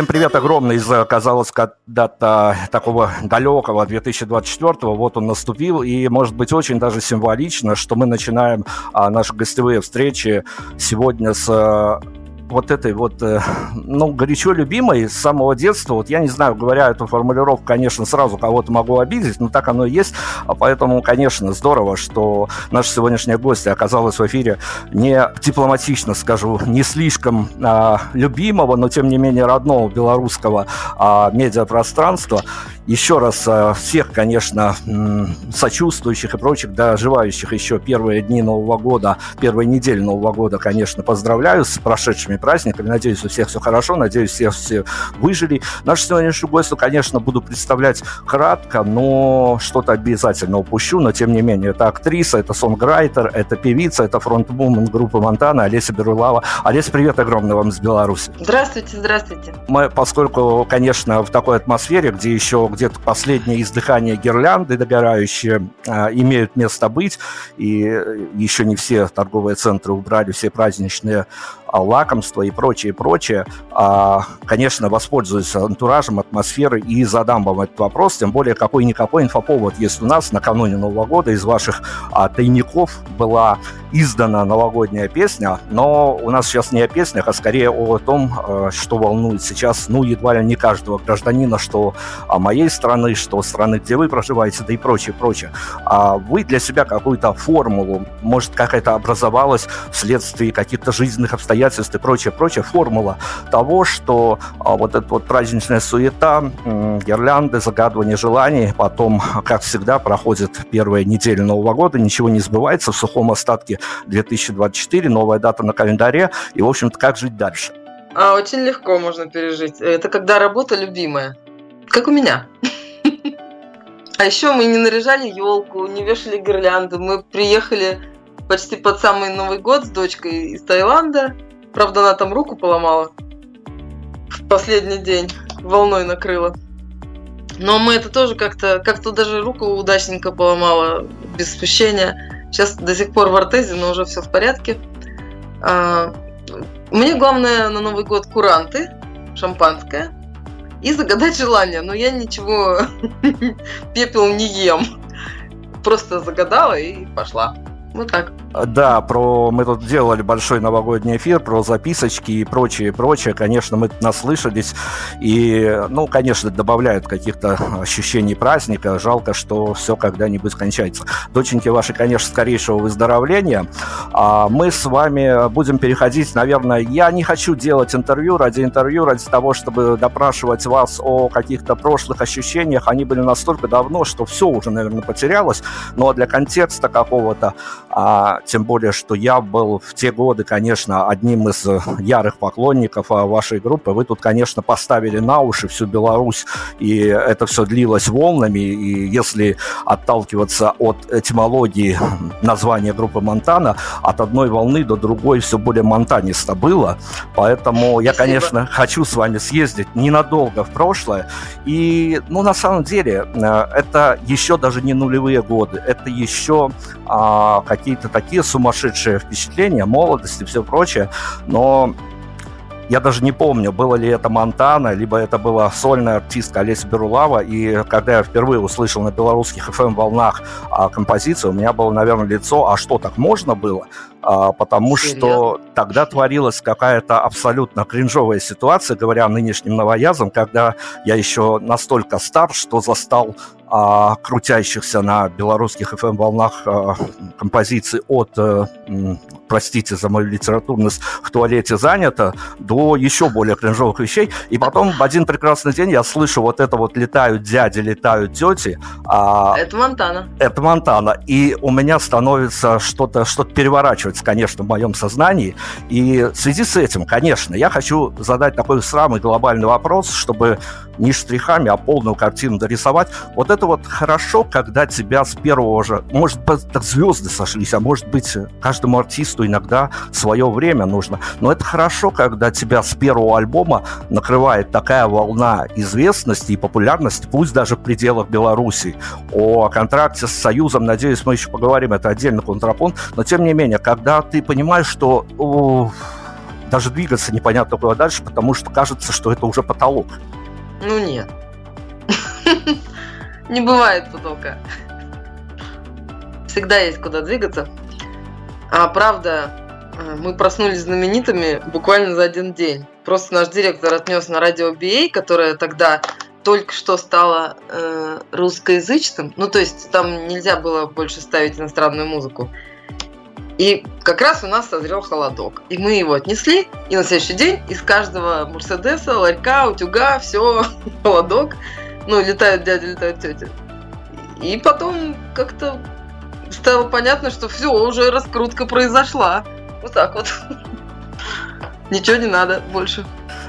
Всем привет огромный из, казалось, когда-то такого далекого 2024-го. Вот он наступил, и, может быть, очень даже символично, что мы начинаем а, наши гостевые встречи сегодня с вот этой вот, э, ну, горячо любимой с самого детства. Вот я не знаю, говоря эту формулировку, конечно, сразу кого-то могу обидеть, но так оно и есть. А поэтому, конечно, здорово, что наша сегодняшняя гостья оказалась в эфире не дипломатично, скажу, не слишком а, любимого, но тем не менее родного белорусского а, медиапространства. Еще раз а, всех, конечно, сочувствующих и прочих, доживающих еще первые дни Нового года, первые недели Нового года, конечно, поздравляю с прошедшими праздниками. Надеюсь, у всех все хорошо, надеюсь, все, все выжили. Нашу сегодняшнюю гостью, конечно, буду представлять кратко, но что-то обязательно упущу, но тем не менее, это актриса, это сонграйтер, это певица, это фронтвумен группы Монтана Олеся Берулава. Олеся, привет огромный вам из Беларуси. Здравствуйте, здравствуйте. Мы, поскольку, конечно, в такой атмосфере, где еще где-то последнее издыхание гирлянды догорающие э, имеют место быть, и еще не все торговые центры убрали все праздничные а, лакомства, творчество и прочее, прочее, а, конечно, воспользуюсь антуражем, атмосферой и задам вам этот вопрос, тем более какой-никакой инфоповод есть у нас накануне Нового года из ваших а, тайников была издана новогодняя песня, но у нас сейчас не о песнях, а скорее о том, что волнует сейчас, ну, едва ли не каждого гражданина, что моей страны, что страны, где вы проживаете, да и прочее, прочее. А вы для себя какую-то формулу, может, какая-то образовалась вследствие каких-то жизненных обстоятельств и прочее, прочее, формула того, что а, вот эта вот праздничная суета, гирлянды, загадывание желаний, потом, как всегда, проходит первая неделя Нового года, ничего не сбывается в сухом остатке 2024, новая дата на календаре, и, в общем-то, как жить дальше? А, очень легко можно пережить. Это когда работа любимая. Как у меня. А еще мы не наряжали елку, не вешали гирлянды. Мы приехали почти под самый Новый год с дочкой из Таиланда. Правда, она там руку поломала в последний день. Волной накрыла. Но мы это тоже как-то, как-то даже руку удачненько поломала, без спущения. Сейчас до сих пор в ортезе, но уже все в порядке. А, мне главное на Новый год куранты, шампанское и загадать желание. Но я ничего, пепел не ем. Просто загадала и пошла. Вот так. Да, про мы тут делали большой новогодний эфир про записочки и прочее, прочее. Конечно, мы наслышались. И, ну, конечно, добавляют каких-то ощущений праздника. Жалко, что все когда-нибудь кончается. Доченьки ваши, конечно, скорейшего выздоровления. А мы с вами будем переходить, наверное, я не хочу делать интервью ради интервью, ради того, чтобы допрашивать вас о каких-то прошлых ощущениях. Они были настолько давно, что все уже, наверное, потерялось. Но для контекста какого-то а, тем более, что я был в те годы, конечно, одним из э, ярых поклонников а, вашей группы. Вы тут, конечно, поставили на уши всю Беларусь, и это все длилось волнами. И если отталкиваться от этимологии названия группы Монтана, от одной волны до другой все более монтанисто было. Поэтому я, конечно, хочу с вами съездить ненадолго в прошлое. И, ну, на самом деле, э, это еще даже не нулевые годы, это еще а, какие-то такие сумасшедшие впечатления, молодость и все прочее, но я даже не помню, было ли это Монтана, либо это была сольная артистка Олеся Берулава. И когда я впервые услышал на белорусских FM-волнах а, композицию, у меня было, наверное, лицо, а что, так можно было? А, потому Серьезно? что тогда творилась какая-то абсолютно кринжовая ситуация, говоря нынешним новоязом, когда я еще настолько стар, что застал а, крутящихся на белорусских FM-волнах а, композиций от, а, простите за мою литературность, в туалете занято, до еще более кринжовых вещей. И потом в один прекрасный день я слышу вот это вот «летают дяди, летают тети». А, это Монтана. Это Монтана. И у меня становится что-то что переворачиваться, конечно, в моем сознании. И в связи с этим, конечно, я хочу задать такой самый глобальный вопрос, чтобы не штрихами, а полную картину дорисовать. Вот это вот хорошо, когда тебя с первого же... Может быть, так звезды сошлись, а может быть, каждому артисту иногда свое время нужно. Но это хорошо, когда тебя с первого альбома накрывает такая волна известности и популярности, пусть даже в пределах Беларуси. О контракте с Союзом, надеюсь, мы еще поговорим, это отдельный контрапункт. Но, тем не менее, когда ты понимаешь, что... О, даже двигаться непонятно куда дальше, потому что кажется, что это уже потолок. Ну нет. Не бывает потолка. Всегда есть куда двигаться. А правда, э, мы проснулись знаменитыми буквально за один день. Просто наш директор отнес на радио BA, которое тогда только что стало э, русскоязычным. Ну, то есть там нельзя было больше ставить иностранную музыку. И как раз у нас созрел холодок. И мы его отнесли, и на следующий день из каждого Мерседеса, ларька, утюга, все, холодок. Ну, летают дяди, летают тети. И потом как-то стало понятно, что все, уже раскрутка произошла. Вот так вот. Ничего не надо больше.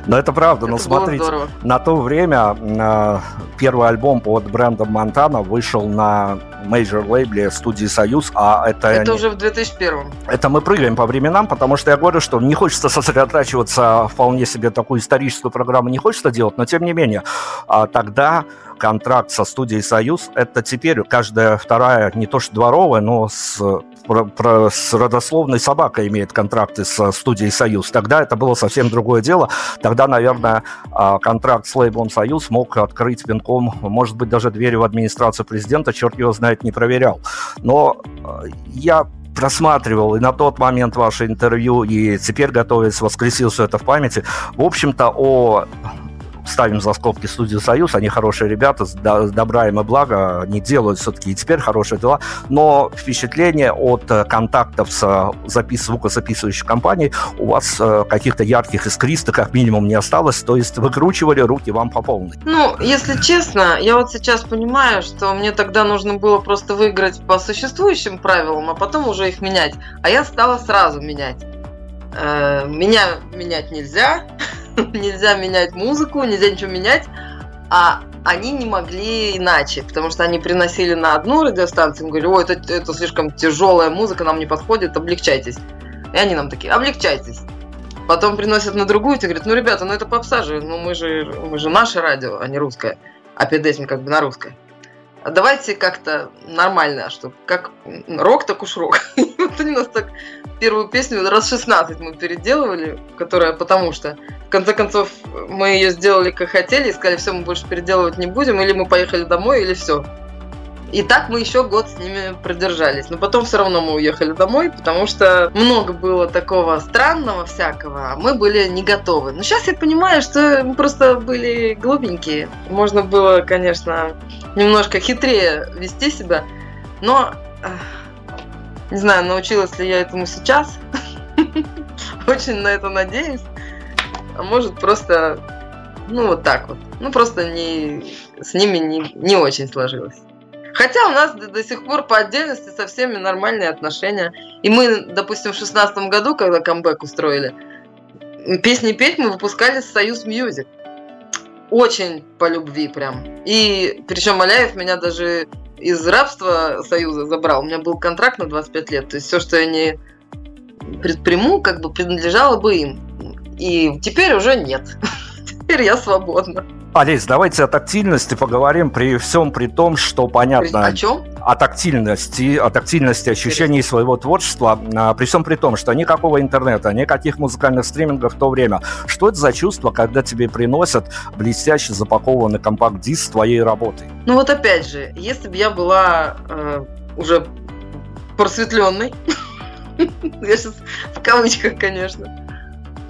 Но это правда, это но смотрите, здорово. на то время э, первый альбом под брендом Мантана вышел на major лейбле студии Союз, а это... Это уже в 2001 Это мы прыгаем по временам, потому что я говорю, что не хочется сосредотачиваться вполне себе такую историческую программу, не хочется делать, но тем не менее, а, тогда контракт со студией «Союз», это теперь каждая вторая, не то что дворовая, но с про, про, с родословной собакой имеет контракты с студией «Союз». Тогда это было совсем другое дело. Тогда, наверное, а, контракт с лейблом «Союз» мог открыть пинком, может быть, даже двери в администрацию президента, черт его знает, не проверял. Но а, я просматривал и на тот момент ваше интервью, и теперь готовясь, воскресил все это в памяти. В общем-то, о ставим за скобки студию «Союз», они хорошие ребята, с добра им и блага, они делают все-таки и теперь хорошие дела, но впечатление от э, контактов с э, запис звукозаписывающей компанией у вас э, каких-то ярких искристых как минимум не осталось, то есть выкручивали руки вам по полной. Ну, если честно, я вот сейчас понимаю, что мне тогда нужно было просто выиграть по существующим правилам, а потом уже их менять, а я стала сразу менять. Меня менять нельзя, нельзя менять музыку, нельзя ничего менять, а они не могли иначе, потому что они приносили на одну радиостанцию, говорили, ой, это, это слишком тяжелая музыка, нам не подходит, облегчайтесь. И они нам такие, облегчайтесь. Потом приносят на другую, и говорят, ну, ребята, ну это попса же, ну мы же, мы же наше радио, а не русское. А педесим как бы на русское. А давайте как-то нормально, что как рок, так уж рок. вот они нас так первую песню раз 16 мы переделывали, которая потому что конце концов, мы ее сделали как хотели, и сказали, все, мы больше переделывать не будем, или мы поехали домой, или все. И так мы еще год с ними продержались. Но потом все равно мы уехали домой, потому что много было такого странного всякого, а мы были не готовы. Но сейчас я понимаю, что мы просто были глупенькие. Можно было, конечно, немножко хитрее вести себя, но не знаю, научилась ли я этому сейчас. Очень на это надеюсь а может просто, ну вот так вот. Ну просто не, с ними не, не очень сложилось. Хотя у нас до, сих пор по отдельности со всеми нормальные отношения. И мы, допустим, в шестнадцатом году, когда камбэк устроили, песни петь мы выпускали с Союз Music. Очень по любви прям. И причем Аляев меня даже из рабства Союза забрал. У меня был контракт на 25 лет. То есть все, что я не предприму, как бы принадлежало бы им. И теперь уже нет. Теперь я свободна. Олесь, давайте о тактильности поговорим при всем при том, что понятно... О чем? О тактильности, о тактильности ощущений своего творчества, а, при всем при том, что никакого интернета, никаких музыкальных стримингов в то время. Что это за чувство, когда тебе приносят блестяще запакованный компакт-диск с твоей работой? Ну вот опять же, если бы я была э, уже просветленной, я сейчас в кавычках, конечно,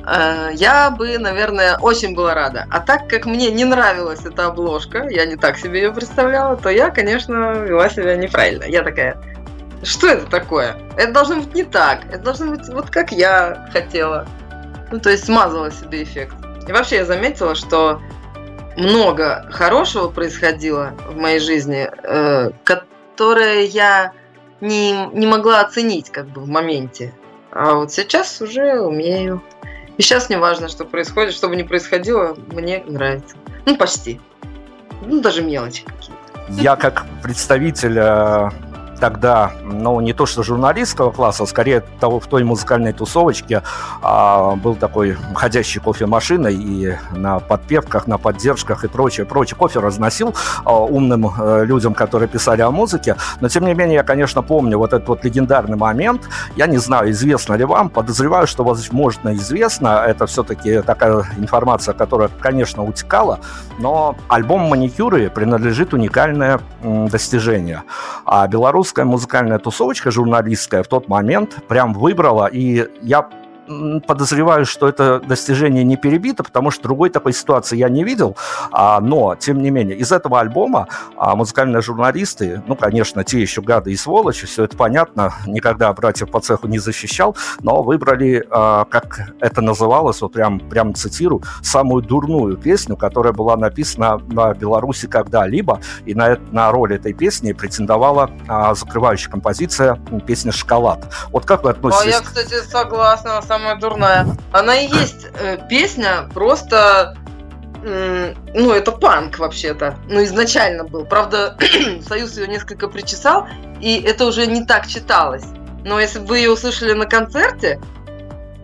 я бы, наверное, очень была рада. А так как мне не нравилась эта обложка, я не так себе ее представляла, то я, конечно, вела себя неправильно. Я такая, что это такое? Это должно быть не так. Это должно быть вот как я хотела. Ну, то есть смазала себе эффект. И вообще я заметила, что много хорошего происходило в моей жизни, э, которое я не, не могла оценить как бы в моменте. А вот сейчас уже умею. И сейчас не важно, что происходит, что бы ни происходило, мне нравится. Ну, почти. Ну, даже мелочи какие-то. Я как представитель э, тогда, ну, не то что журналистского класса, а скорее того, в той музыкальной тусовочке а, был такой ходящий кофемашиной и на подпевках, на поддержках и прочее, прочее кофе разносил а, умным а, людям, которые писали о музыке. Но, тем не менее, я, конечно, помню вот этот вот легендарный момент. Я не знаю, известно ли вам, подозреваю, что, возможно, известно. Это все-таки такая информация, которая, конечно, утекала, но альбом «Маникюры» принадлежит уникальное достижение. А белорус русская музыкальная тусовочка журналистская в тот момент прям выбрала, и я подозреваю, что это достижение не перебито, потому что другой такой ситуации я не видел. А, но, тем не менее, из этого альбома а, музыкальные журналисты, ну, конечно, те еще гады и сволочи, все это понятно, никогда братьев по цеху не защищал, но выбрали, а, как это называлось, вот прям, прям цитирую, самую дурную песню, которая была написана на Беларуси когда-либо, и на, на роль этой песни претендовала а, закрывающая композиция песня «Шоколад». Вот как вы относитесь? А я, кстати, согласна, самая дурная. Она и есть э, песня, просто ну, это панк вообще-то. Ну, изначально был. Правда, Союз ее несколько причесал, и это уже не так читалось. Но если бы вы ее услышали на концерте,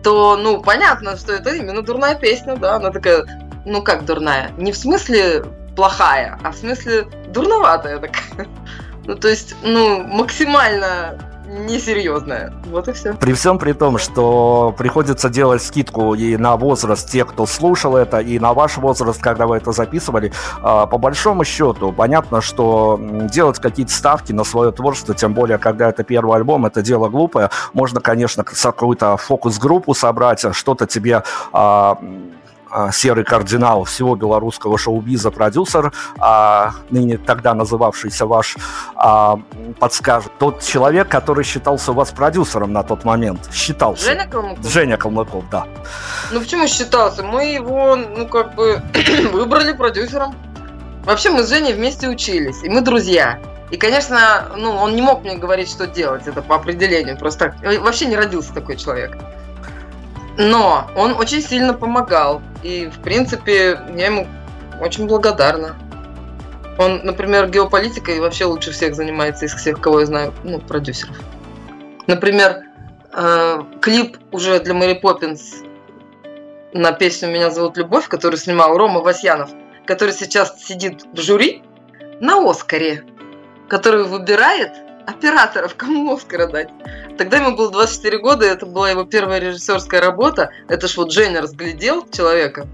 то, ну, понятно, что это именно дурная песня, да. Она такая, ну, как дурная? Не в смысле плохая, а в смысле дурноватая такая. Ну, то есть, ну, максимально несерьезная. Вот и все. При всем при том, что приходится делать скидку и на возраст тех, кто слушал это, и на ваш возраст, когда вы это записывали, а, по большому счету, понятно, что делать какие-то ставки на свое творчество, тем более, когда это первый альбом, это дело глупое. Можно, конечно, какую-то фокус-группу собрать, что-то тебе а, серый кардинал всего белорусского шоу-биза, продюсер, а, ныне тогда называвшийся ваш, а, подскажет. Тот человек, который считался у вас продюсером на тот момент. Считался. Женя Калмыков? Женя Калмыков, да. Ну почему считался? Мы его, ну как бы, выбрали продюсером. Вообще мы с Женей вместе учились, и мы друзья. И, конечно, ну, он не мог мне говорить, что делать, это по определению. Просто так. Вообще не родился такой человек. Но он очень сильно помогал. И, в принципе, я ему очень благодарна. Он, например, геополитикой вообще лучше всех занимается из всех, кого я знаю, ну, продюсеров. Например, э, клип уже для Мэри Поппинс на песню «Меня зовут Любовь», который снимал Рома Васьянов, который сейчас сидит в жюри на Оскаре, который выбирает операторов, кому Оскара дать. Тогда ему было 24 года, это была его первая режиссерская работа. Это ж вот Женя разглядел человека.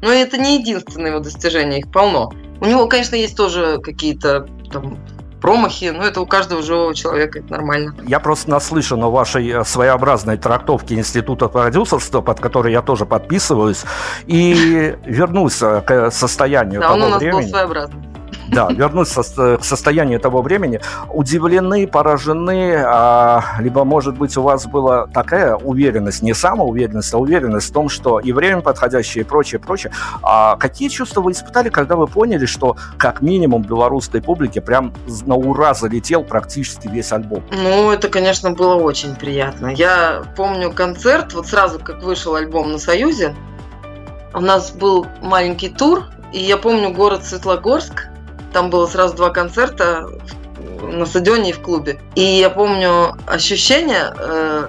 Но это не единственное его достижение, их полно. У него, конечно, есть тоже какие-то там промахи, но это у каждого живого человека, это нормально. Я просто наслышан о вашей э, своеобразной трактовке Института продюсерства, под которой я тоже подписываюсь, и вернусь э, к состоянию да, того он у нас времени. был своеобразный да, вернуться к состоянию того времени, удивлены, поражены, а, либо, может быть, у вас была такая уверенность, не самоуверенность, а уверенность в том, что и время подходящее, и прочее, прочее. А какие чувства вы испытали, когда вы поняли, что как минимум белорусской публике прям на ура залетел практически весь альбом? Ну, это, конечно, было очень приятно. Я помню концерт, вот сразу как вышел альбом на Союзе, у нас был маленький тур, и я помню город Светлогорск, там было сразу два концерта на стадионе и в клубе. И я помню ощущение, э,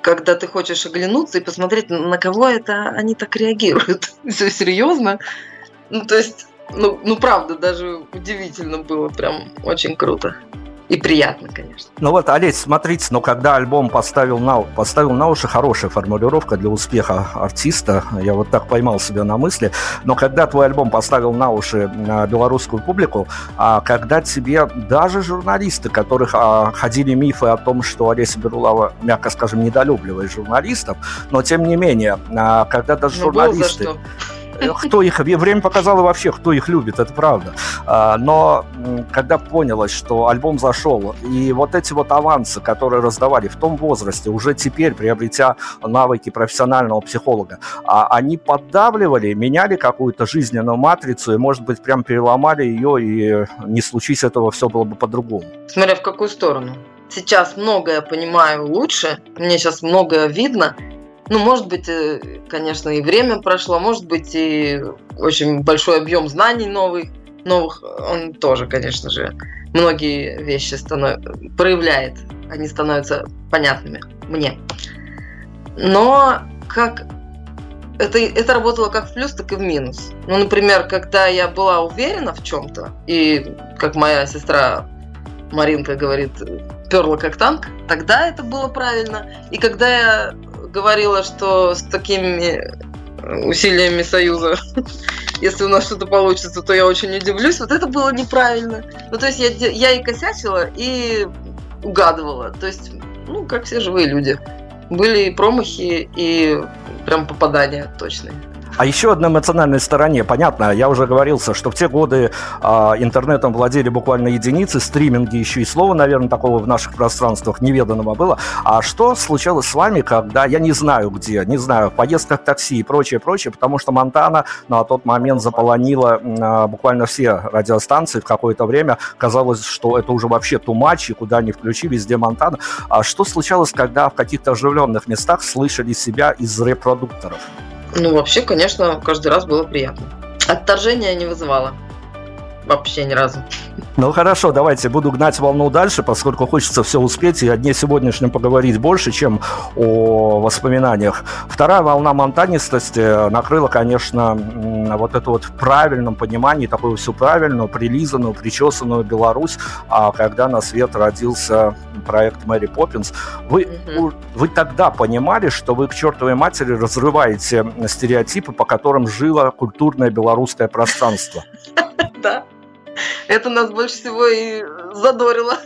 когда ты хочешь оглянуться и посмотреть, на кого это они так реагируют. Все серьезно. Ну, то есть, ну, ну, правда, даже удивительно было, прям очень круто. И приятно, конечно. Ну вот, Олесь, смотрите, но когда альбом поставил на, поставил на уши, хорошая формулировка для успеха артиста, я вот так поймал себя на мысли, но когда твой альбом поставил на уши на белорусскую публику, а когда тебе даже журналисты, которых а, ходили мифы о том, что Олеся Берулава, мягко скажем, недолюбливает журналистов, но тем не менее, а, когда даже ну, журналисты... Э, кто их, время показало вообще, кто их любит, это правда. А, но когда понялось, что альбом зашел, и вот эти вот авансы, которые раздавали в том возрасте, уже теперь приобретя навыки профессионального психолога, а они поддавливали, меняли какую-то жизненную матрицу, и, может быть, прям переломали ее, и не случись этого, все было бы по-другому. Смотря в какую сторону. Сейчас многое понимаю лучше, мне сейчас многое видно, ну, может быть, э, конечно, и время прошло, может быть, и очень большой объем знаний новых, новых он тоже, конечно же, многие вещи станов... проявляет, они становятся понятными мне. Но как это, это работало как в плюс, так и в минус. Ну, например, когда я была уверена в чем-то, и как моя сестра Маринка говорит, перла как танк, тогда это было правильно. И когда я говорила, что с такими усилиями Союза, если у нас что-то получится, то я очень удивлюсь. Вот это было неправильно. Ну, то есть я, я и косячила, и угадывала. То есть, ну, как все живые люди. Были и промахи, и прям попадания точные. А еще одной эмоциональной стороне, понятно, я уже говорился, что в те годы а, интернетом владели буквально единицы, стриминги еще и слова, наверное, такого в наших пространствах неведанного было. А что случалось с вами, когда, я не знаю где, не знаю, в поездках такси и прочее, прочее, потому что Монтана на тот момент заполонила а, буквально все радиостанции в какое-то время. Казалось, что это уже вообще тумач, и куда ни включи, везде Монтана. А что случалось, когда в каких-то оживленных местах слышали себя из репродукторов? Ну, вообще, конечно, каждый раз было приятно. Отторжения не вызывало. Вообще ни разу. Ну хорошо, давайте буду гнать волну дальше, поскольку хочется все успеть и о дне сегодняшнем поговорить больше, чем о воспоминаниях. Вторая волна монтанистости накрыла, конечно, вот это вот в правильном понимании, такую всю правильную, прилизанную, причесанную Беларусь, а когда на свет родился проект Мэри Поппинс. Вы, вы тогда понимали, что вы к чертовой матери разрываете стереотипы, по которым жило культурное белорусское пространство? Да. Это нас больше всего и задорило.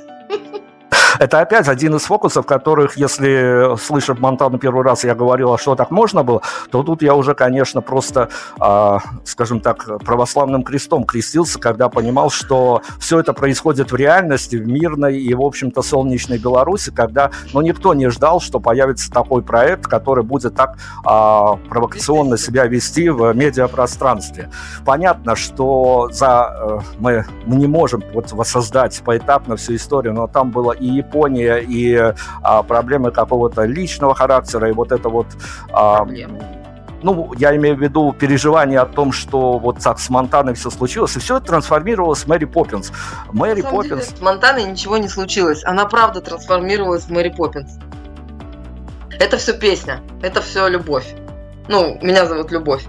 Это опять один из фокусов, которых, если слышав Монтану первый раз, я говорил, а что так можно было, то тут я уже, конечно, просто, э, скажем так, православным крестом крестился, когда понимал, что все это происходит в реальности, в мирной и, в общем-то, солнечной Беларуси, когда, ну, никто не ждал, что появится такой проект, который будет так э, провокационно себя вести в медиапространстве. Понятно, что за э, мы, мы не можем вот воссоздать поэтапно всю историю, но там было и Япония, и а, проблемы какого-то личного характера, и вот это вот... А, ну, я имею в виду переживание о том, что вот так с Монтаной все случилось, и все это трансформировалось в Мэри Поппинс. Мэри Поппинс... Деле, с Монтаной ничего не случилось. Она правда трансформировалась в Мэри Поппинс. Это все песня, это все любовь. Ну, меня зовут Любовь.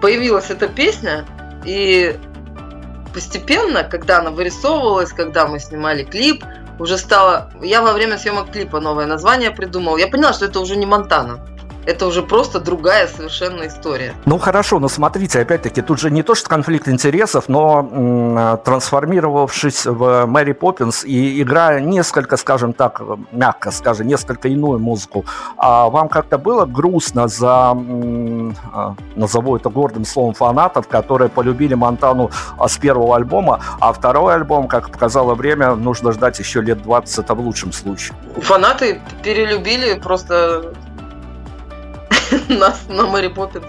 Появилась эта песня, и постепенно, когда она вырисовывалась, когда мы снимали клип, уже стало... Я во время съемок клипа новое название придумал. Я поняла, что это уже не Монтана это уже просто другая совершенно история. Ну хорошо, но смотрите, опять-таки, тут же не то, что конфликт интересов, но м, трансформировавшись в Мэри Поппинс и играя несколько, скажем так, мягко скажем, несколько иную музыку, а вам как-то было грустно за, м, а, назову это гордым словом, фанатов, которые полюбили Монтану а, с первого альбома, а второй альбом, как показало время, нужно ждать еще лет 20, это в лучшем случае. Фанаты перелюбили просто нас на Мэри Поппинс.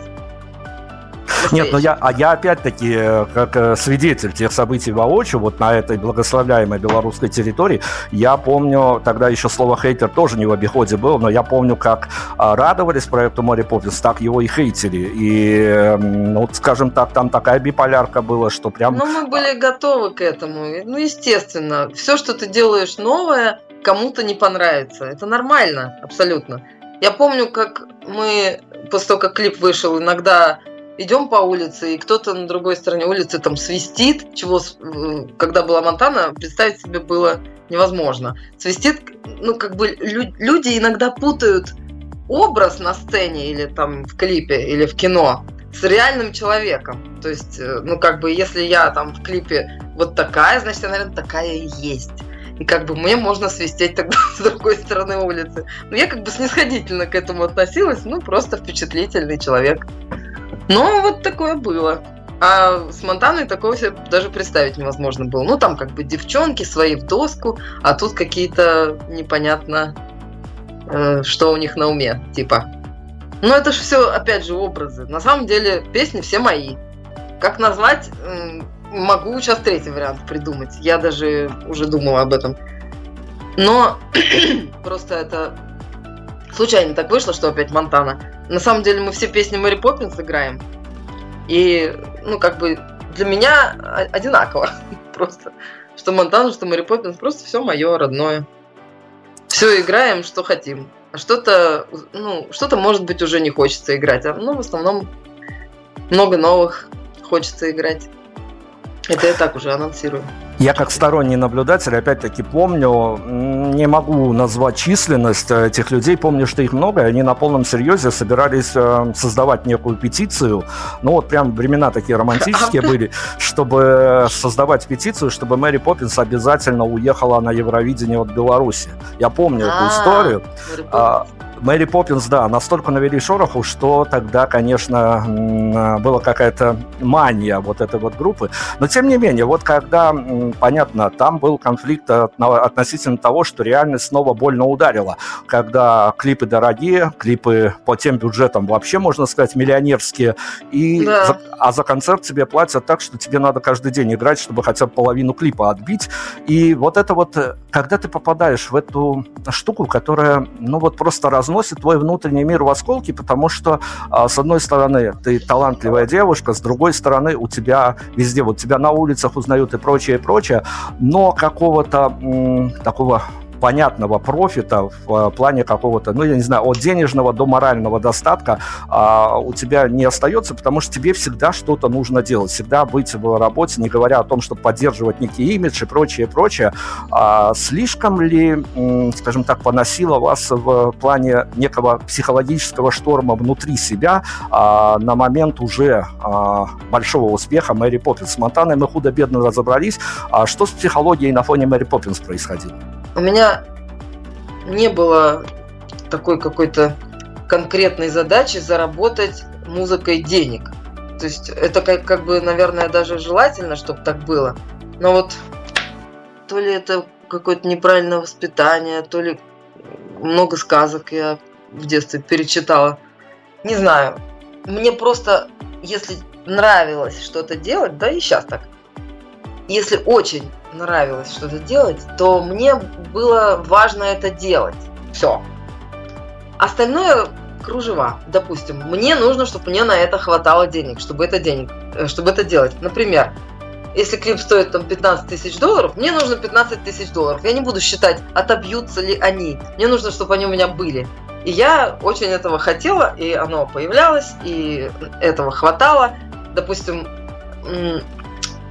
Нет, но я, а я опять-таки, э, как э, свидетель тех событий воочию, вот на этой благословляемой белорусской территории, я помню, тогда еще слово хейтер тоже не в обиходе было, но я помню, как а, радовались проекту Мэри Поппинс, так его и хейтили. И, ну, скажем так, там такая биполярка была, что прям... Ну, мы были готовы к этому. Ну, естественно, все, что ты делаешь новое, кому-то не понравится. Это нормально, абсолютно. Я помню, как мы, после того, как клип вышел, иногда идем по улице, и кто-то на другой стороне улицы там свистит, чего, когда была Монтана, представить себе было невозможно. Свистит, ну, как бы люди иногда путают образ на сцене или там в клипе, или в кино с реальным человеком. То есть, э, ну, как бы, если я там в клипе вот такая, значит, я, наверное, такая и есть и как бы мне можно свистеть тогда с другой стороны улицы. Но я как бы снисходительно к этому относилась, ну, просто впечатлительный человек. Но вот такое было. А с Монтаной такого себе даже представить невозможно было. Ну, там как бы девчонки свои в доску, а тут какие-то непонятно, э, что у них на уме, типа. Ну, это же все, опять же, образы. На самом деле, песни все мои. Как назвать, могу сейчас третий вариант придумать. Я даже уже думала об этом. Но просто это случайно так вышло, что опять Монтана. На самом деле мы все песни Мэри Поппинс играем. И, ну, как бы для меня одинаково. Просто. Что Монтана, что Мэри Поппинс. Просто все мое родное. Все играем, что хотим. А что-то, ну, что-то, может быть, уже не хочется играть. А, ну, в основном много новых хочется играть. Это я так уже анонсирую. Я как сторонний наблюдатель, опять-таки, помню, не могу назвать численность э, этих людей, помню, что их много, и они на полном серьезе собирались э, создавать некую петицию, ну вот прям времена такие романтические были, чтобы создавать петицию, чтобы Мэри Поппинс обязательно уехала на Евровидение от Беларуси. Я помню эту а, историю. Мэри Поппинс, да, настолько навели шороху, что тогда, конечно, была какая-то мания вот этой вот группы. Но, тем не менее, вот когда, понятно, там был конфликт относительно того, что реальность снова больно ударила. Когда клипы дорогие, клипы по тем бюджетам вообще, можно сказать, миллионерские, и да. за, а за концерт тебе платят так, что тебе надо каждый день играть, чтобы хотя бы половину клипа отбить. И вот это вот, э, когда ты попадаешь в эту штуку, которая, ну вот просто разносит разносит твой внутренний мир в осколки, потому что, а, с одной стороны, ты талантливая девушка, с другой стороны, у тебя везде, вот тебя на улицах узнают и прочее, и прочее, но какого-то такого понятного профита в э, плане какого-то, ну, я не знаю, от денежного до морального достатка а, у тебя не остается, потому что тебе всегда что-то нужно делать, всегда быть в работе, не говоря о том, чтобы поддерживать некий имидж и прочее, прочее. А, слишком ли, скажем так, поносило вас в плане некого психологического шторма внутри себя а, на момент уже а, большого успеха Мэри Поппинс? С Монтаной мы худо-бедно разобрались. А что с психологией на фоне Мэри Поппинс происходило? У меня не было такой какой-то конкретной задачи заработать музыкой денег. То есть это как, как бы, наверное, даже желательно, чтобы так было. Но вот то ли это какое-то неправильное воспитание, то ли много сказок я в детстве перечитала. Не знаю. Мне просто, если нравилось что-то делать, да и сейчас так, если очень нравилось что-то делать, то мне было важно это делать. Все. Остальное кружева, допустим, мне нужно, чтобы мне на это хватало денег, чтобы это денег, э, чтобы это делать. Например, если клип стоит там 15 тысяч долларов, мне нужно 15 тысяч долларов. Я не буду считать, отобьются ли они. Мне нужно, чтобы они у меня были. И я очень этого хотела, и оно появлялось, и этого хватало. Допустим,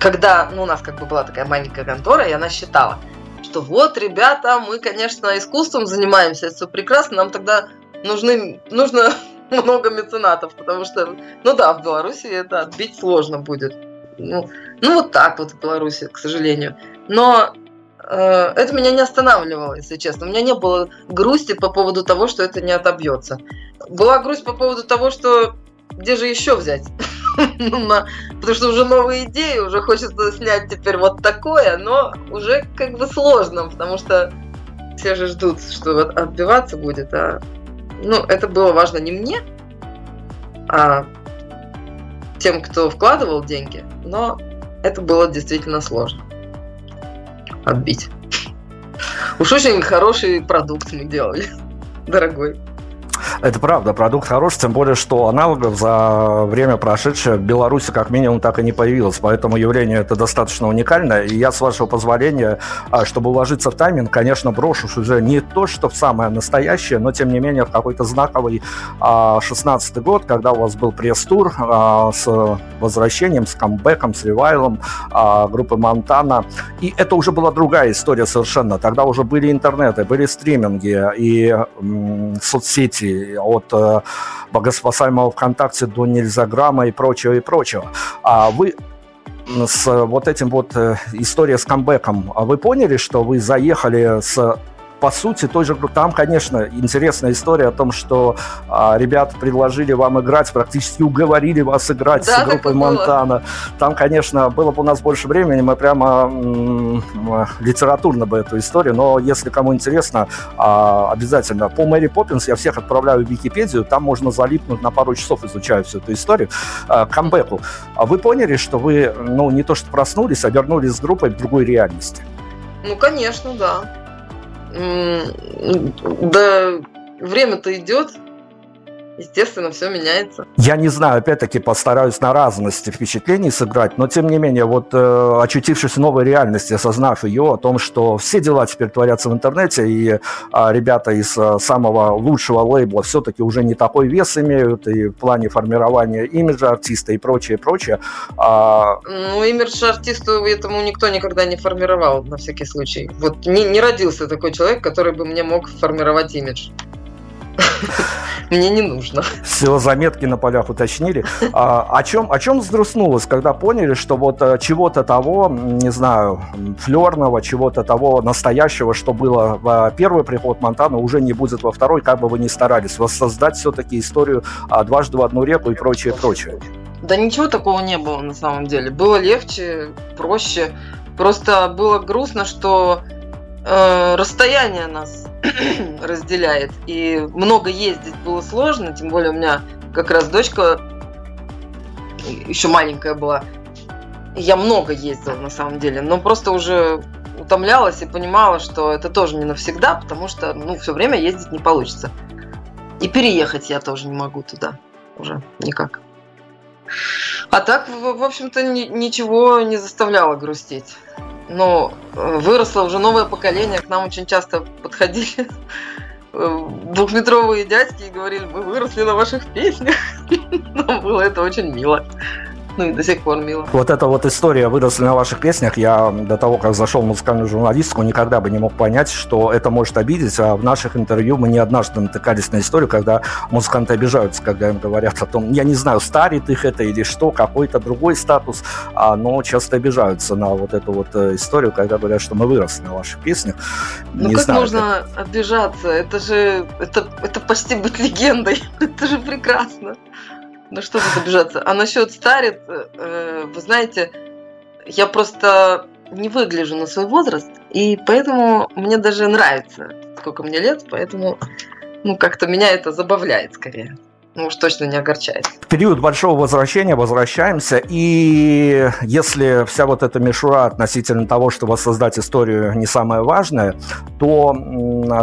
когда ну, у нас как бы была такая маленькая контора, и она считала, что вот, ребята, мы, конечно, искусством занимаемся, это все прекрасно, нам тогда нужны, нужно много меценатов, потому что, ну да, в Беларуси это отбить сложно будет. Ну, ну вот так вот в Беларуси, к сожалению. Но э, это меня не останавливало, если честно. У меня не было грусти по поводу того, что это не отобьется. Была грусть по поводу того, что где же еще взять? Потому что уже новые идеи, уже хочется снять теперь вот такое, но уже как бы сложно, потому что все же ждут, что отбиваться будет, а ну, это было важно не мне, а тем, кто вкладывал деньги, но это было действительно сложно отбить. Уж очень хороший продукт мы делали, дорогой. Это правда, продукт хороший, тем более, что аналогов за время прошедшее в Беларуси как минимум так и не появилось, поэтому явление это достаточно уникальное, и я, с вашего позволения, а, чтобы уложиться в тайминг, конечно, брошу уже не то, что в самое настоящее, но, тем не менее, в какой-то знаковый 16 год, когда у вас был пресс-тур а, с возвращением, с камбэком, с ревайлом а, группы Монтана, и это уже была другая история совершенно, тогда уже были интернеты, были стриминги и соцсети, от э, богоспасаемого ВКонтакте до Нельзаграмма и прочего, и прочего. А вы с вот этим вот э, история с камбэком, а вы поняли, что вы заехали с по сути, той же там, конечно, интересная история о том, что а, ребята предложили вам играть, практически уговорили вас играть да, с группой Монтана. Там, конечно, было бы у нас больше времени, мы прямо м- литературно бы эту историю, но если кому интересно, а, обязательно. По Мэри Поппинс я всех отправляю в Википедию, там можно залипнуть на пару часов, изучая всю эту историю. А, камбэку. А вы поняли, что вы, ну, не то что проснулись, а вернулись с группой в другой реальности? Ну, конечно, да да время-то идет, естественно, все меняется. Я не знаю, опять-таки постараюсь на разности впечатлений сыграть, но тем не менее, вот э, очутившись в новой реальности, осознав ее, о том, что все дела теперь творятся в интернете, и э, ребята из э, самого лучшего лейбла все-таки уже не такой вес имеют, и в плане формирования имиджа артиста и прочее, прочее. А... Ну, имидж артисту этому никто никогда не формировал, на всякий случай. Вот не, не родился такой человек, который бы мне мог формировать имидж. Мне не нужно. Все, заметки на полях уточнили. А, о, чем, о чем вздруснулось, когда поняли, что вот э, чего-то того, не знаю, флерного, чего-то того настоящего, что было в первый приход Монтана, уже не будет во второй, как бы вы ни старались, воссоздать все-таки историю а, дважды в одну реку и прочее, прочее. Да ничего такого не было на самом деле. Было легче, проще. Просто было грустно, что э, расстояние нас разделяет. И много ездить было сложно, тем более у меня как раз дочка еще маленькая была. Я много ездила на самом деле, но просто уже утомлялась и понимала, что это тоже не навсегда, потому что ну, все время ездить не получится. И переехать я тоже не могу туда уже никак. А так, в общем-то, ничего не заставляло грустить. Э, выросло уже новое поколение, к нам очень часто подходили э, двухметровые дядьки и говорили, мы выросли на ваших песнях. Нам было это очень мило. Ну и до сих пор мило. Вот эта вот история выросли на ваших песнях. Я до того, как зашел в музыкальную журналистику, никогда бы не мог понять, что это может обидеть. А в наших интервью мы не однажды натыкались на историю, когда музыканты обижаются, когда им говорят о том, я не знаю, старит их это или что, какой-то другой статус, а, но часто обижаются на вот эту вот э, историю, когда говорят, что мы выросли на ваших песнях. Ну не как знаю, можно это... обижаться? Это же, это, это почти быть легендой. это же прекрасно. Ну что тут обижаться? А насчет старит, э, вы знаете, я просто не выгляжу на свой возраст, и поэтому мне даже нравится, сколько мне лет, поэтому ну как-то меня это забавляет скорее ну уж точно не огорчает. В период большого возвращения возвращаемся, и если вся вот эта мишура относительно того, что воссоздать историю не самое важное, то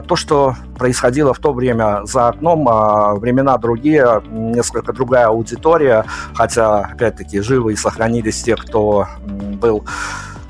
то, что происходило в то время за окном, а времена другие, несколько другая аудитория, хотя, опять-таки, живы и сохранились те, кто был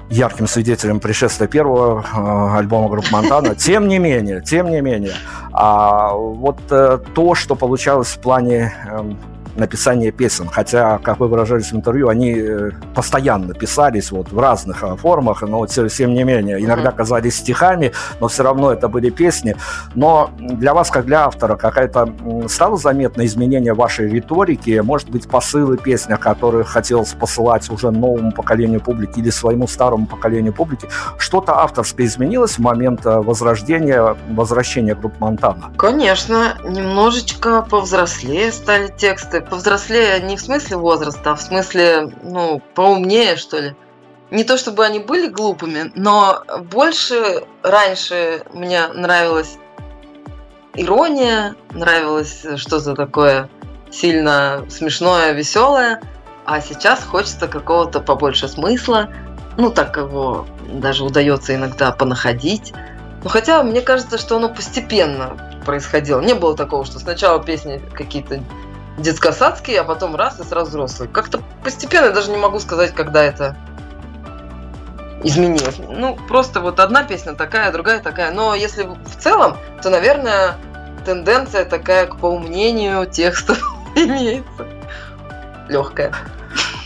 ярким свидетелем пришествия первого э, альбома группы Монтана. Тем не менее, тем не менее, а вот э, то, что получалось в плане э, написания песен. Хотя, как вы выражались в интервью, они э, постоянно писались вот в разных э, формах, но тем не менее, иногда казались стихами, но все равно это были песни. Но для вас, как для автора, какая-то стало заметно изменение вашей риторики, может быть, посылы песни, которые хотелось посылать уже новому поколению публики или своему старому поколению публики, что-то авторское изменилось в момент э, возрождения, возвращения группы Монтана? Конечно, немножечко повзрослее стали тексты, повзрослее не в смысле возраста, а в смысле, ну, поумнее, что ли. Не то чтобы они были глупыми, но больше раньше мне нравилась ирония, нравилось что-то такое сильно смешное, веселое, а сейчас хочется какого-то побольше смысла. Ну, так его даже удается иногда понаходить. Но хотя мне кажется, что оно постепенно происходило. Не было такого, что сначала песни какие-то детско-садский, а потом раз и сразу взрослый. Как-то постепенно, я даже не могу сказать, когда это изменилось. Ну, просто вот одна песня такая, другая такая. Но если в целом, то, наверное, тенденция такая к поумнению текста имеется. Легкая.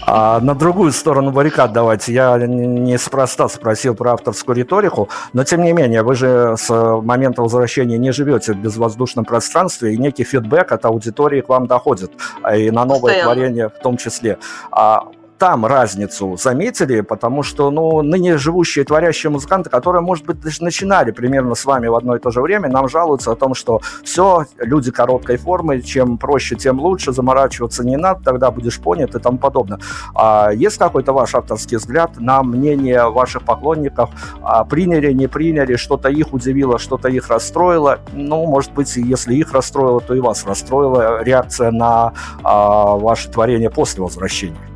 А на другую сторону баррикад давайте. Я неспроста спросил про авторскую риторику, но тем не менее, вы же с момента возвращения не живете в безвоздушном пространстве, и некий фидбэк от аудитории к вам доходит, а и на новое Постоянно. творение в том числе. А там разницу заметили, потому что, ну, ныне живущие творящие музыканты, которые, может быть, даже начинали примерно с вами в одно и то же время, нам жалуются о том, что все, люди короткой формы, чем проще, тем лучше, заморачиваться не надо, тогда будешь понят и тому подобное. А есть какой-то ваш авторский взгляд на мнение ваших поклонников? А приняли, не приняли, что-то их удивило, что-то их расстроило? Ну, может быть, если их расстроило, то и вас расстроила реакция на а, ваше творение после возвращения.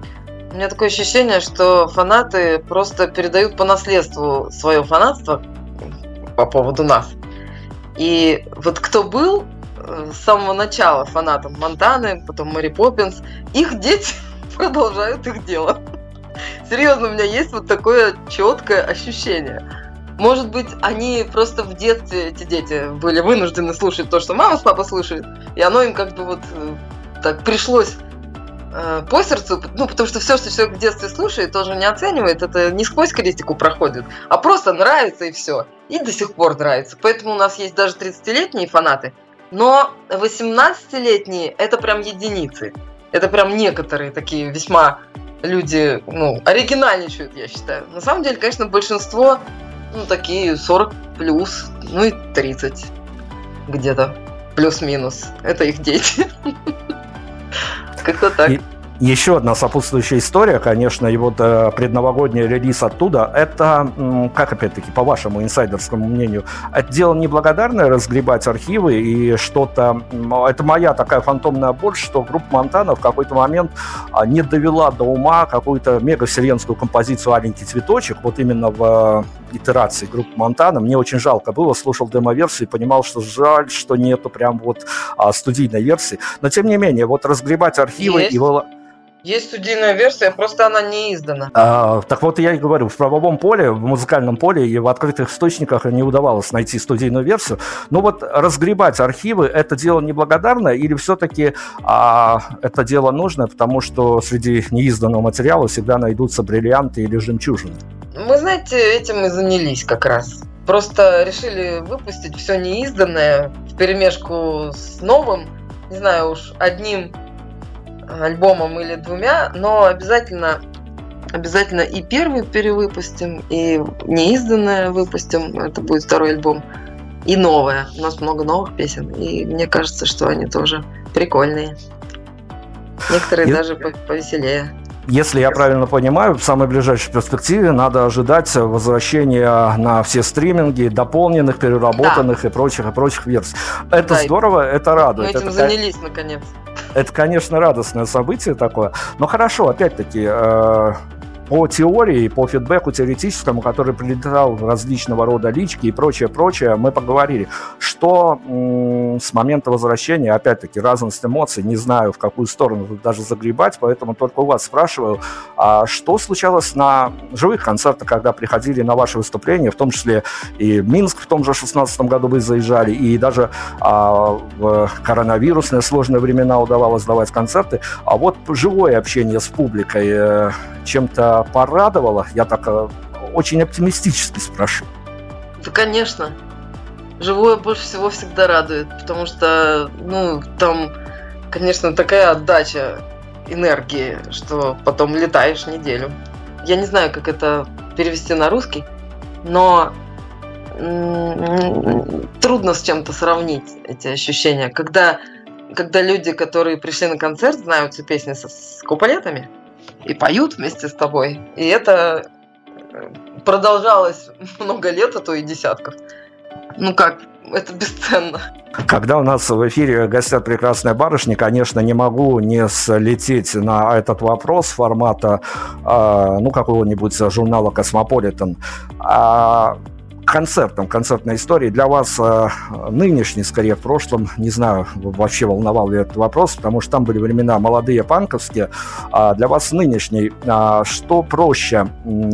У меня такое ощущение, что фанаты просто передают по наследству свое фанатство по поводу нас. И вот кто был э, с самого начала фанатом Монтаны, потом Мэри Поппинс, их дети продолжают их дело. Серьезно, у меня есть вот такое четкое ощущение. Может быть, они просто в детстве, эти дети, были вынуждены слушать то, что мама с папой слушают, и оно им как бы вот э, так пришлось Э, по сердцу, ну, потому что все, что человек в детстве слушает, тоже не оценивает, это не сквозь критику проходит, а просто нравится и все. И до сих пор нравится. Поэтому у нас есть даже 30-летние фанаты, но 18-летние это прям единицы. Это прям некоторые такие весьма люди, ну, оригинальничают, я считаю. На самом деле, конечно, большинство, ну, такие 40 плюс, ну и 30 где-то, плюс-минус. Это их дети. Как-то так. И, Еще одна сопутствующая история, конечно, и вот э, предновогодний релиз оттуда, это, как опять-таки, по вашему инсайдерскому мнению, это дело неблагодарное разгребать архивы и что-то... Это моя такая фантомная боль, что группа Монтана в какой-то момент а, не довела до ума какую-то мегавселенскую композицию «Аленький цветочек», вот именно в э, итерации группы Монтана. Мне очень жалко было, слушал демо-версию и понимал, что жаль, что нету прям вот а, студийной версии. Но, тем не менее, вот разгребать архивы Есть. и... Есть студийная версия, просто она не издана. А, так вот я и говорю, в правовом поле, в музыкальном поле и в открытых источниках не удавалось найти студийную версию. Но вот разгребать архивы – это дело неблагодарное или все-таки а, это дело нужное, потому что среди неизданного материала всегда найдутся бриллианты или жемчужины? Мы, знаете, этим и занялись как раз. Просто решили выпустить все неизданное в перемешку с новым, не знаю уж, одним альбомом или двумя, но обязательно обязательно и первый перевыпустим, и неизданное выпустим, это будет второй альбом, и новое. У нас много новых песен, и мне кажется, что они тоже прикольные. Некоторые и... даже повеселее. Если я правильно понимаю, в самой ближайшей перспективе надо ожидать возвращения на все стриминги, дополненных, переработанных да. и прочих и прочих версий. Это да, здорово, это радует. Мы этим это занялись наконец. Это, конечно, радостное событие такое. Но хорошо, опять-таки, э, по теории, по фидбэку теоретическому, который прилетал различного рода лички и прочее, прочее, мы поговорили, что м- с момента возвращения, опять-таки, разность эмоций, не знаю, в какую сторону даже загребать, поэтому только у вас спрашиваю, а что случалось на живых концертах, когда приходили на ваши выступления, в том числе и Минск в том же 16 году вы заезжали, и даже а, в коронавирусные сложные времена удавалось давать концерты, а вот живое общение с публикой э, чем-то порадовало? Я так э, очень оптимистически спрошу. Да, конечно. Живое больше всего всегда радует, потому что, ну, там, конечно, такая отдача энергии, что потом летаешь неделю. Я не знаю, как это перевести на русский, но трудно с чем-то сравнить эти ощущения. Когда, когда люди, которые пришли на концерт, знают все песни с, с куплетами, и поют вместе с тобой. И это э, продолжалось много лет, а то и десятков. Ну как, это бесценно. Когда у нас в эфире гостят прекрасная барышня, конечно, не могу не слететь на этот вопрос формата, э, ну, какого-нибудь журнала «Космополитен». А концертом, концертной истории. Для вас э, нынешний, скорее, в прошлом, не знаю, вообще волновал ли этот вопрос, потому что там были времена молодые панковские. А для вас нынешний, а, что проще,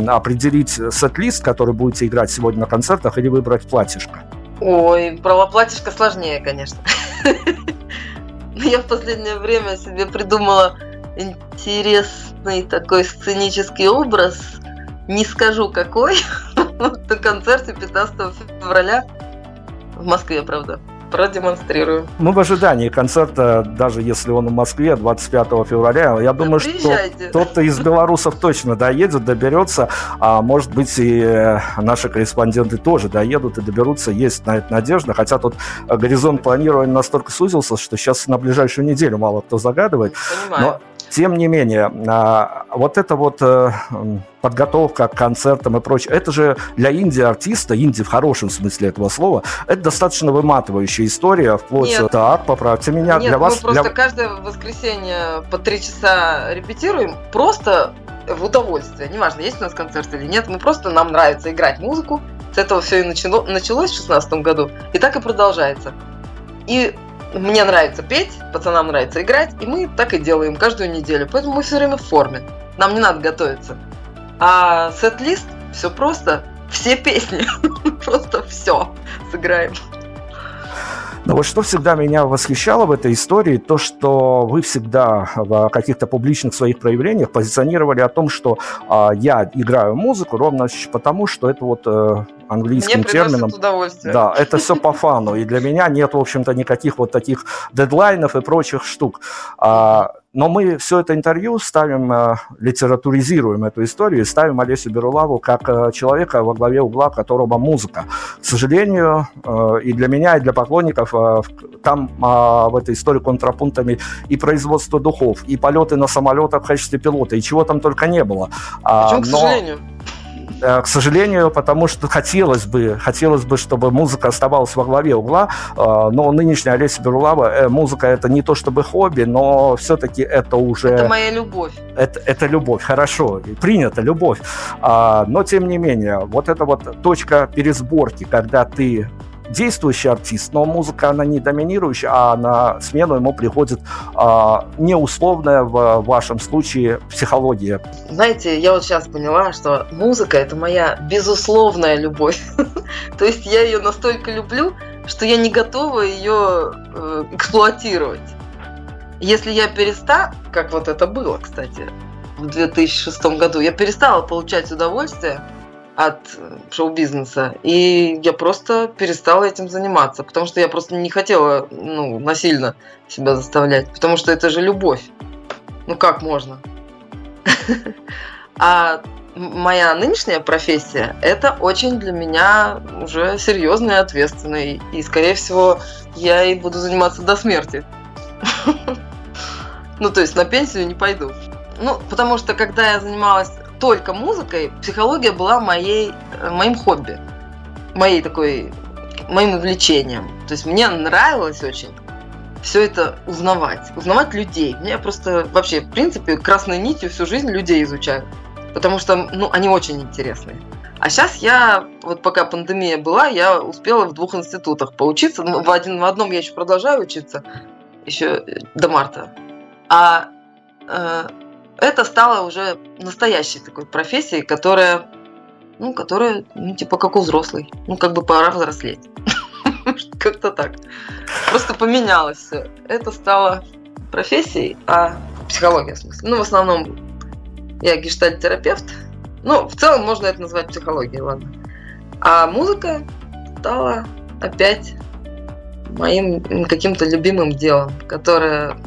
определить сет-лист, который будете играть сегодня на концертах, или выбрать платьишко? Ой, про платьишко сложнее, конечно. Я в последнее время себе придумала интересный такой сценический образ. Не скажу какой, на концерте 15 февраля в Москве, правда. Продемонстрирую. Мы в ожидании концерта, даже если он в Москве 25 февраля. Я думаю, Приезжайте. что кто-то из белорусов точно доедет, доберется. А может быть и э, наши корреспонденты тоже доедут и доберутся. Есть на это надежда. Хотя тут горизонт планирования настолько сузился, что сейчас на ближайшую неделю мало кто загадывает. Понимаю. Но тем не менее, а, вот эта вот э, подготовка к концертам и прочее, это же для инди-артиста, инди в хорошем смысле этого слова, это достаточно выматывающая история, вплоть... Нет. Так, поправьте меня. Нет, для вас, мы просто для... каждое воскресенье по три часа репетируем, просто в удовольствие. Неважно, есть у нас концерт или нет, мы просто, нам нравится играть музыку, с этого все и начало, началось в 2016 году, и так и продолжается. И мне нравится петь, пацанам нравится играть, и мы так и делаем каждую неделю. Поэтому мы все время в форме. Нам не надо готовиться. А сет-лист все просто. Все песни. Просто все сыграем. Но вот что всегда меня восхищало в этой истории, то, что вы всегда в каких-то публичных своих проявлениях позиционировали о том, что а, я играю музыку ровно потому, что это вот э, английским Мне термином. удовольствие. Да, это все по фану. И для меня нет, в общем-то, никаких вот таких дедлайнов и прочих штук. А, но мы все это интервью ставим, э, литературизируем эту историю и ставим Олесю Берулаву как э, человека, во главе угла которого музыка. К сожалению, э, и для меня, и для поклонников там а, в этой истории контрапунктами и производство духов, и полеты на самолетах в качестве пилота, и чего там только не было. А, Причем, к но... сожалению? Э, к сожалению, потому что хотелось бы, хотелось бы, чтобы музыка оставалась во главе угла, э, но нынешняя Олеся Берулава, э, музыка это не то чтобы хобби, но все-таки это уже... Это моя любовь. Это, это любовь, хорошо, принято, любовь. А, но, тем не менее, вот эта вот точка пересборки, когда ты действующий артист, но музыка, она не доминирующая, а на смену ему приходит а, неусловная в вашем случае психология. Знаете, я вот сейчас поняла, что музыка – это моя безусловная любовь. То есть я ее настолько люблю, что я не готова ее э, эксплуатировать. Если я перестала, как вот это было, кстати, в 2006 году, я перестала получать удовольствие – от шоу-бизнеса. И я просто перестала этим заниматься, потому что я просто не хотела ну, насильно себя заставлять, потому что это же любовь. Ну как можно? А моя нынешняя профессия – это очень для меня уже серьезная и ответственная. И, скорее всего, я и буду заниматься до смерти. Ну, то есть на пенсию не пойду. Ну, потому что когда я занималась только музыкой, психология была моей, э, моим хобби, моей такой, моим увлечением. То есть мне нравилось очень все это узнавать, узнавать людей. Мне просто вообще, в принципе, красной нитью всю жизнь людей изучаю, потому что, ну, они очень интересные. А сейчас я, вот пока пандемия была, я успела в двух институтах поучиться. Ну, в, один, в одном я еще продолжаю учиться, еще э, до марта. А э, это стало уже настоящей такой профессией, которая, ну, которая, ну, типа, как у взрослой. Ну, как бы пора взрослеть. Как-то так. Просто поменялось все. Это стало профессией, а психология в смысле. Ну, в основном я гештальт-терапевт. Ну, в целом можно это назвать психологией, ладно. А музыка стала опять моим каким-то любимым делом, которое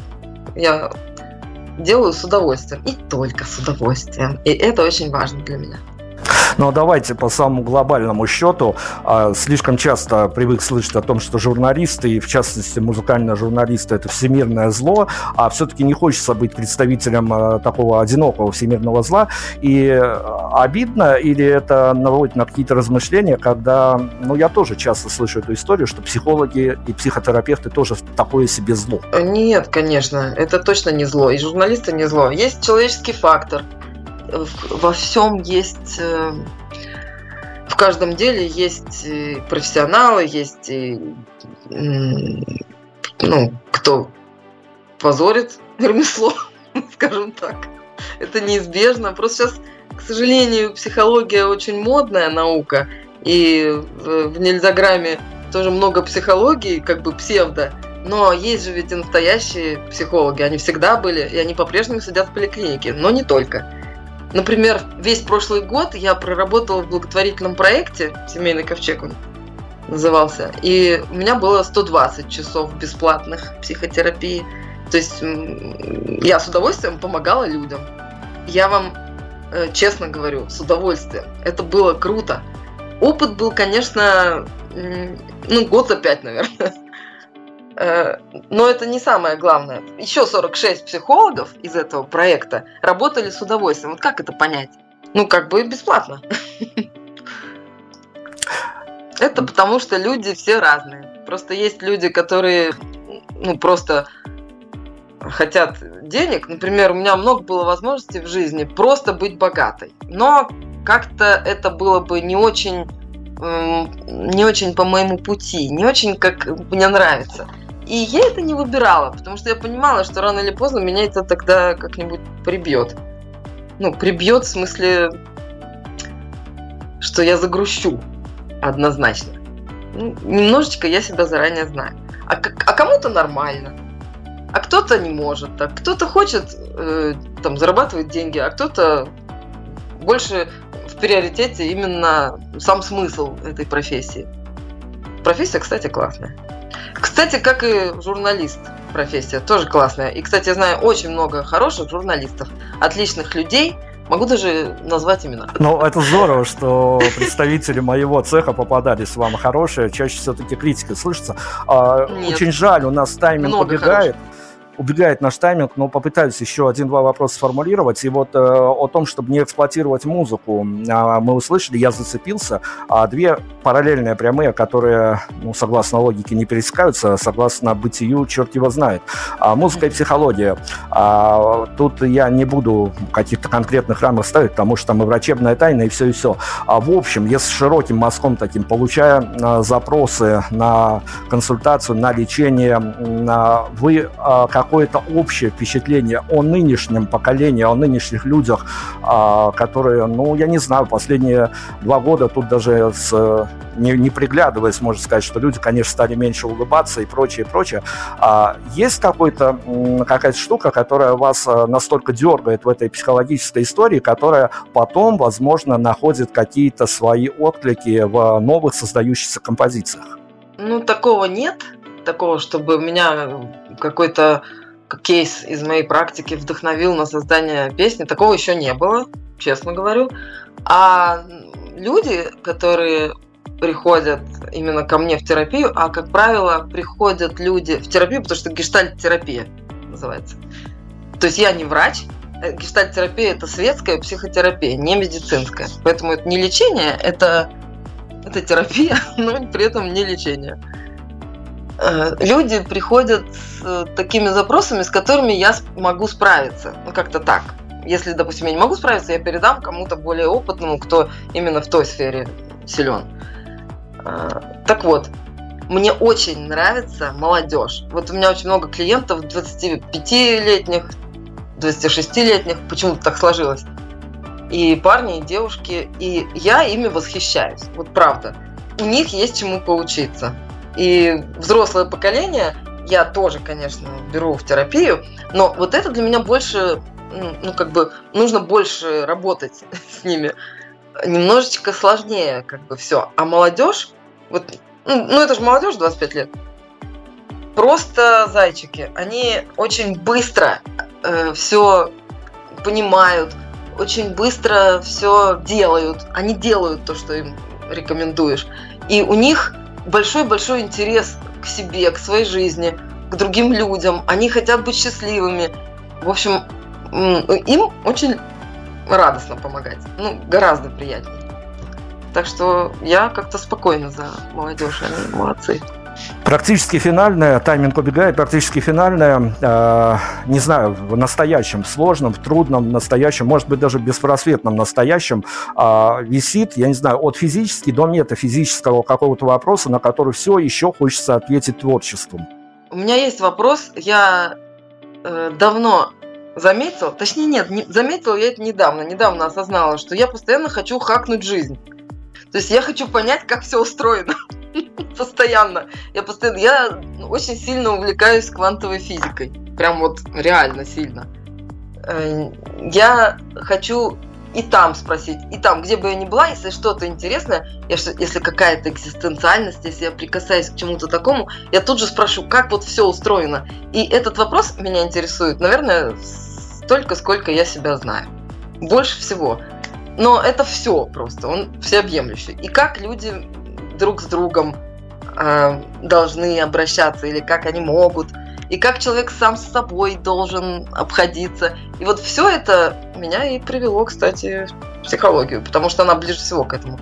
я делаю с удовольствием. И только с удовольствием. И это очень важно для меня. Но давайте по самому глобальному счету. А, слишком часто привык слышать о том, что журналисты, и в частности музыкальные журналисты, это всемирное зло, а все-таки не хочется быть представителем а, такого одинокого всемирного зла. И а, обидно, или это наводит на какие-то размышления, когда, ну, я тоже часто слышу эту историю, что психологи и психотерапевты тоже такое себе зло. Нет, конечно, это точно не зло, и журналисты не зло. Есть человеческий фактор, во всем есть э, в каждом деле есть профессионалы, есть ну, кто позорит ремесло, скажем так. Это неизбежно. Просто сейчас, к сожалению, психология очень модная наука, и в Нельзаграме тоже много психологии, как бы псевдо, но есть же ведь и настоящие психологи, они всегда были, и они по-прежнему сидят в поликлинике, но не только. Например, весь прошлый год я проработала в благотворительном проекте «Семейный ковчег» он назывался, и у меня было 120 часов бесплатных психотерапии. То есть я с удовольствием помогала людям. Я вам э, честно говорю, с удовольствием. Это было круто. Опыт был, конечно, ну, год за пять, наверное. Э, но это не самое главное. Еще 46 психологов из этого проекта работали с удовольствием. Вот как это понять? Ну, как бы бесплатно. Это потому, что люди все разные. Просто есть люди, которые ну, просто хотят денег. Например, у меня много было возможностей в жизни просто быть богатой. Но как-то это было бы не очень, не очень по моему пути, не очень как мне нравится. И я это не выбирала, потому что я понимала, что рано или поздно меня это тогда как-нибудь прибьет. Ну, прибьет в смысле, что я загрущу однозначно. Ну, немножечко я себя заранее знаю. А, а кому-то нормально, а кто-то не может. А кто-то хочет э, там зарабатывать деньги, а кто-то больше в приоритете именно сам смысл этой профессии. Профессия, кстати, классная. Кстати, как и журналист профессия, тоже классная. И, кстати, я знаю очень много хороших журналистов, отличных людей, Могу даже назвать имена. Ну, это здорово, что представители моего цеха попадались вам хорошие. Чаще все-таки критика слышится. А, Нет. Очень жаль, у нас тайминг Много убегает. Хороших убегает наш тайминг, но попытаюсь еще один-два вопроса сформулировать. И вот э, о том, чтобы не эксплуатировать музыку, э, мы услышали, я зацепился. А две параллельные прямые, которые, ну, согласно логике, не пересекаются, согласно бытию, черт его знает. А, музыка и психология. А, тут я не буду каких-то конкретных рамок ставить, потому что там и врачебная тайна, и все, и все. А, в общем, если широким мазком таким, получая а, запросы на консультацию, на лечение, а, вы а, как какое-то общее впечатление о нынешнем поколении, о нынешних людях, а, которые, ну, я не знаю, последние два года тут даже с, не, не приглядываясь, можно сказать, что люди, конечно, стали меньше улыбаться и прочее, и прочее. А есть какой-то, какая-то штука, которая вас а, настолько дергает в этой психологической истории, которая потом, возможно, находит какие-то свои отклики в новых создающихся композициях? Ну, такого нет такого, чтобы меня какой-то кейс из моей практики вдохновил на создание песни. Такого еще не было, честно говорю. А люди, которые приходят именно ко мне в терапию, а, как правило, приходят люди в терапию, потому что гештальт-терапия называется. То есть я не врач, э, гештальт-терапия – это светская психотерапия, не медицинская. Поэтому это не лечение, это, это терапия, но при этом не лечение. Э, люди приходят с э, такими запросами, с которыми я могу справиться. Ну, как-то так. Если, допустим, я не могу справиться, я передам кому-то более опытному, кто именно в той сфере силен. Э, так вот, мне очень нравится молодежь. Вот у меня очень много клиентов 25-летних, 26-летних, почему-то так сложилось. И парни, и девушки, и я ими восхищаюсь. Вот правда. У них есть чему поучиться. И взрослое поколение я тоже, конечно, беру в терапию, но вот это для меня больше, ну, как бы, нужно больше работать с ними. Немножечко сложнее, как бы, все. А молодежь, вот, ну, ну это же молодежь 25 лет, просто зайчики. Они очень быстро э, все понимают, очень быстро все делают. Они делают то, что им рекомендуешь. И у них большой-большой интерес к себе, к своей жизни, к другим людям. Они хотят быть счастливыми. В общем, им очень радостно помогать. Ну, гораздо приятнее. Так что я как-то спокойно за молодежь. Они молодцы. Практически финальная, тайминг убегает, практически финальная, э, не знаю, в настоящем, сложном, в трудном настоящем, может быть, даже беспросветном настоящем э, висит, я не знаю, от физически до метафизического какого-то вопроса, на который все еще хочется ответить творчеством. У меня есть вопрос, я э, давно заметил, точнее нет, не, заметила я это недавно, недавно осознала, что я постоянно хочу хакнуть жизнь. То есть я хочу понять, как все устроено. Постоянно. Я постоянно. Я очень сильно увлекаюсь квантовой физикой. Прям вот реально сильно. Э, я хочу и там спросить, и там, где бы я ни была, если что-то интересное, если какая-то экзистенциальность, если я прикасаюсь к чему-то такому, я тут же спрошу, как вот все устроено. И этот вопрос меня интересует, наверное, столько, сколько я себя знаю. Больше всего. Но это все просто, он всеобъемлющий. И как люди друг с другом э, должны обращаться, или как они могут, и как человек сам с собой должен обходиться. И вот все это меня и привело, кстати, в психологию, потому что она ближе всего к этому.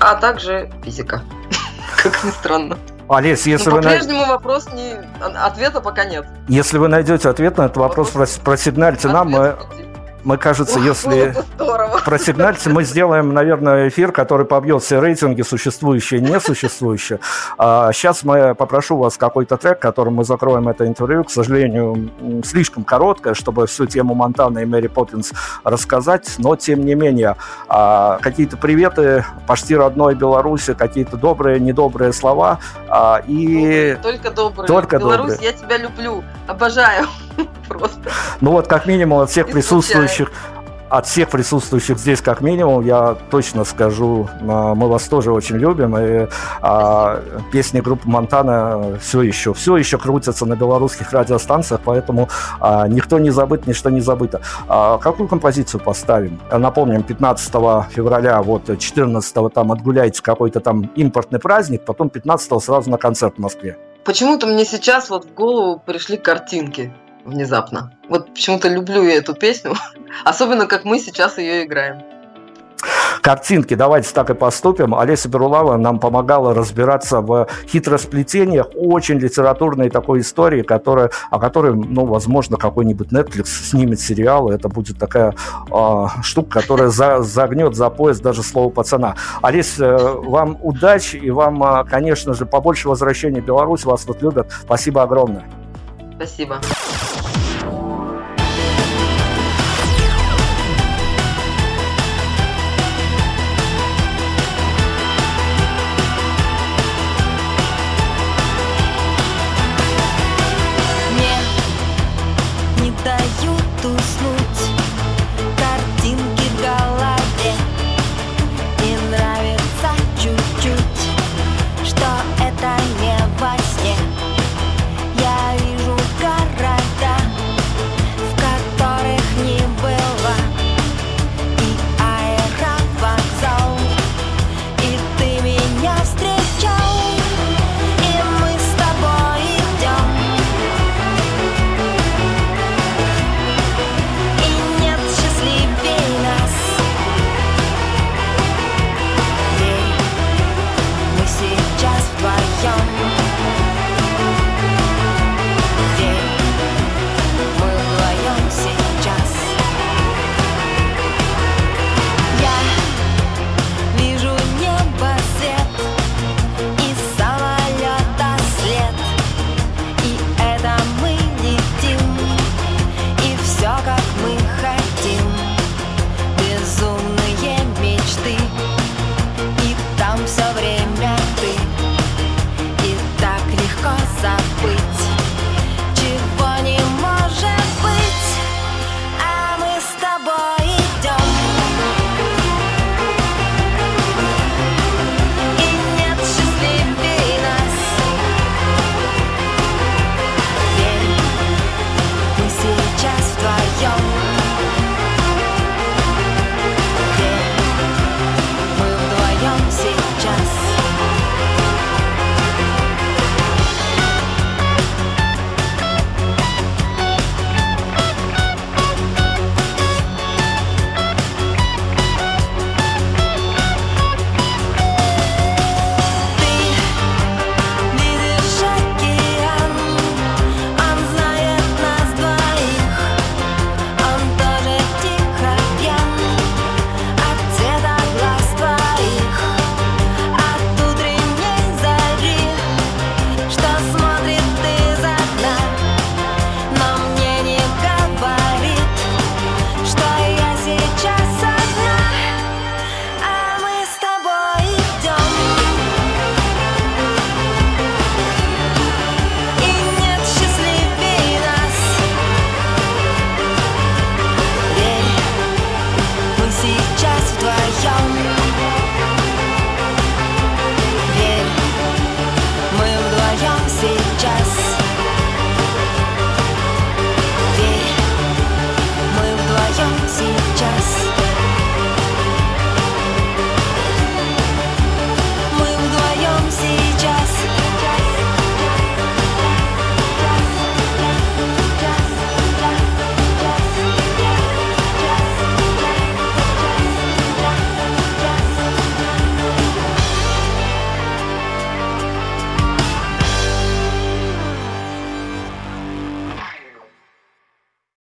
А также физика, как ни странно. Олесь, если Но вы... По-прежнему вопрос не... Ответа пока нет. Если вы найдете ответ на этот вопрос, вопрос просигнальте нам, мы мы, кажется, если просигнальте, мы сделаем, наверное, эфир, который побьет все рейтинги, существующие и несуществующие. А сейчас мы попрошу вас какой-то трек, которым мы закроем это интервью. К сожалению, слишком короткое, чтобы всю тему Монтана и Мэри Поппинс рассказать, но тем не менее, а, какие-то приветы почти родной Беларуси, какие-то добрые, недобрые слова. А, и... Только добрые. Только Беларусь, добрые. я тебя люблю, обожаю просто. Ну вот, как минимум, от всех присутствующих от всех присутствующих здесь, как минимум, я точно скажу, мы вас тоже очень любим. И а, песни группы Монтана все еще, все еще крутятся на белорусских радиостанциях, поэтому а, никто не забыт, ничто не забыто. А, какую композицию поставим? Напомним, 15 февраля, вот 14 там отгуляете какой-то там импортный праздник, потом 15 сразу на концерт в Москве. Почему-то мне сейчас вот в голову пришли картинки внезапно. Вот почему-то люблю я эту песню, особенно как мы сейчас ее играем картинки. Давайте так и поступим. Олеся Берулава нам помогала разбираться в хитросплетениях очень литературной такой истории, которая, о которой, ну, возможно, какой-нибудь Netflix снимет сериал, и это будет такая э, штука, которая за, загнет за пояс даже слово пацана. Олесь, э, вам удачи и вам, э, конечно же, побольше возвращения в Беларусь. Вас тут любят. Спасибо огромное. Спасибо. Мне не дают уснуть.